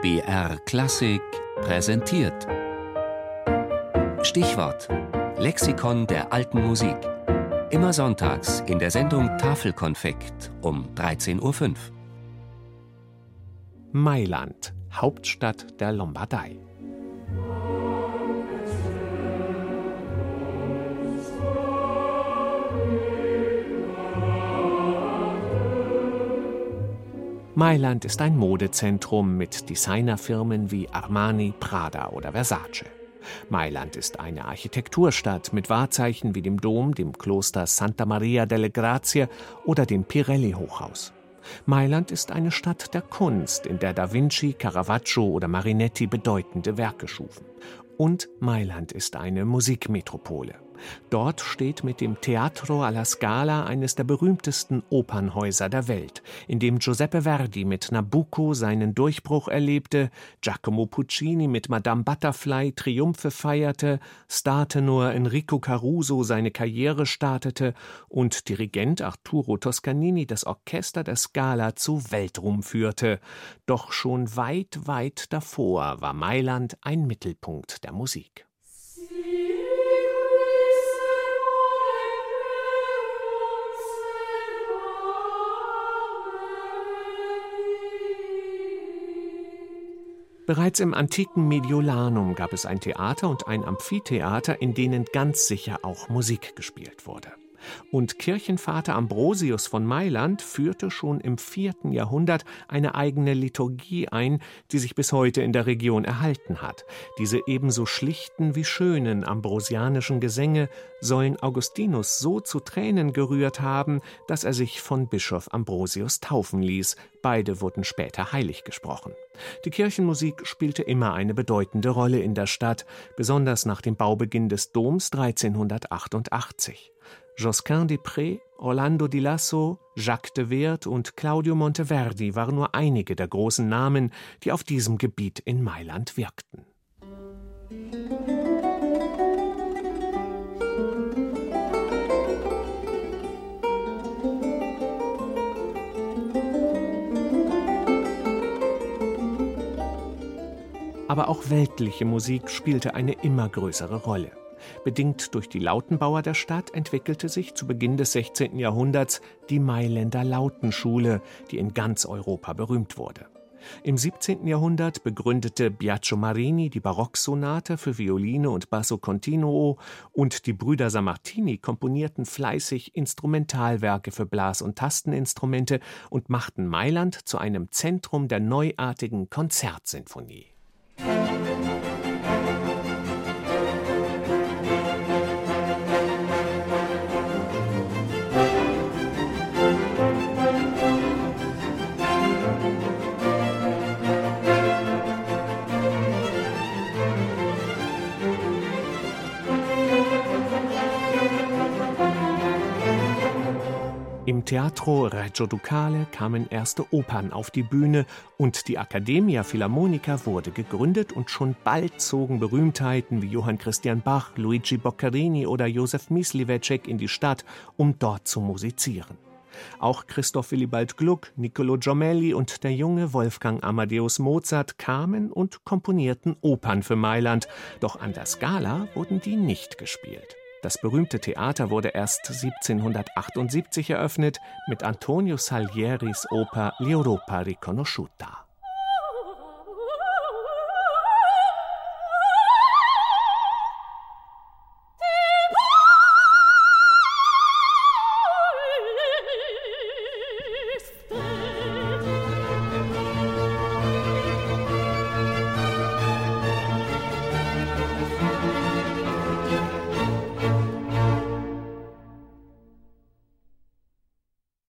BR Klassik präsentiert. Stichwort: Lexikon der alten Musik. Immer sonntags in der Sendung Tafelkonfekt um 13.05 Uhr. Mailand, Hauptstadt der Lombardei. Mailand ist ein Modezentrum mit Designerfirmen wie Armani, Prada oder Versace. Mailand ist eine Architekturstadt mit Wahrzeichen wie dem Dom, dem Kloster Santa Maria delle Grazie oder dem Pirelli-Hochhaus. Mailand ist eine Stadt der Kunst, in der Da Vinci, Caravaggio oder Marinetti bedeutende Werke schufen. Und Mailand ist eine Musikmetropole. Dort steht mit dem Teatro alla Scala eines der berühmtesten Opernhäuser der Welt, in dem Giuseppe Verdi mit Nabucco seinen Durchbruch erlebte, Giacomo Puccini mit Madame Butterfly Triumphe feierte, Startenor Enrico Caruso seine Karriere startete und Dirigent Arturo Toscanini das Orchester der Scala zu Weltruhm führte. Doch schon weit, weit davor war Mailand ein Mittelpunkt der Musik. Bereits im antiken Mediolanum gab es ein Theater und ein Amphitheater, in denen ganz sicher auch Musik gespielt wurde. Und Kirchenvater Ambrosius von Mailand führte schon im vierten Jahrhundert eine eigene Liturgie ein, die sich bis heute in der Region erhalten hat. Diese ebenso schlichten wie schönen ambrosianischen Gesänge sollen Augustinus so zu Tränen gerührt haben, dass er sich von Bischof Ambrosius taufen ließ. Beide wurden später heilig gesprochen. Die Kirchenmusik spielte immer eine bedeutende Rolle in der Stadt, besonders nach dem Baubeginn des Doms 1388. Josquin des Prés, Orlando di Lasso, Jacques de Weert und Claudio Monteverdi waren nur einige der großen Namen, die auf diesem Gebiet in Mailand wirkten. Aber auch weltliche Musik spielte eine immer größere Rolle. Bedingt durch die Lautenbauer der Stadt entwickelte sich zu Beginn des 16. Jahrhunderts die Mailänder Lautenschule, die in ganz Europa berühmt wurde. Im 17. Jahrhundert begründete Biagio Marini die Barocksonate für Violine und Basso Continuo und die Brüder Sammartini komponierten fleißig Instrumentalwerke für Blas- und Tasteninstrumente und machten Mailand zu einem Zentrum der neuartigen Konzertsinfonie. Teatro Reggio Ducale kamen erste Opern auf die Bühne und die Accademia Philharmonica wurde gegründet und schon bald zogen Berühmtheiten wie Johann Christian Bach, Luigi Boccherini oder Josef Myslivecek in die Stadt, um dort zu musizieren. Auch Christoph Willibald Gluck, Niccolo Giomelli und der junge Wolfgang Amadeus Mozart kamen und komponierten Opern für Mailand, doch an der Scala wurden die nicht gespielt. Das berühmte Theater wurde erst 1778 eröffnet mit Antonio Salieris Oper L'Europa Riconosciuta.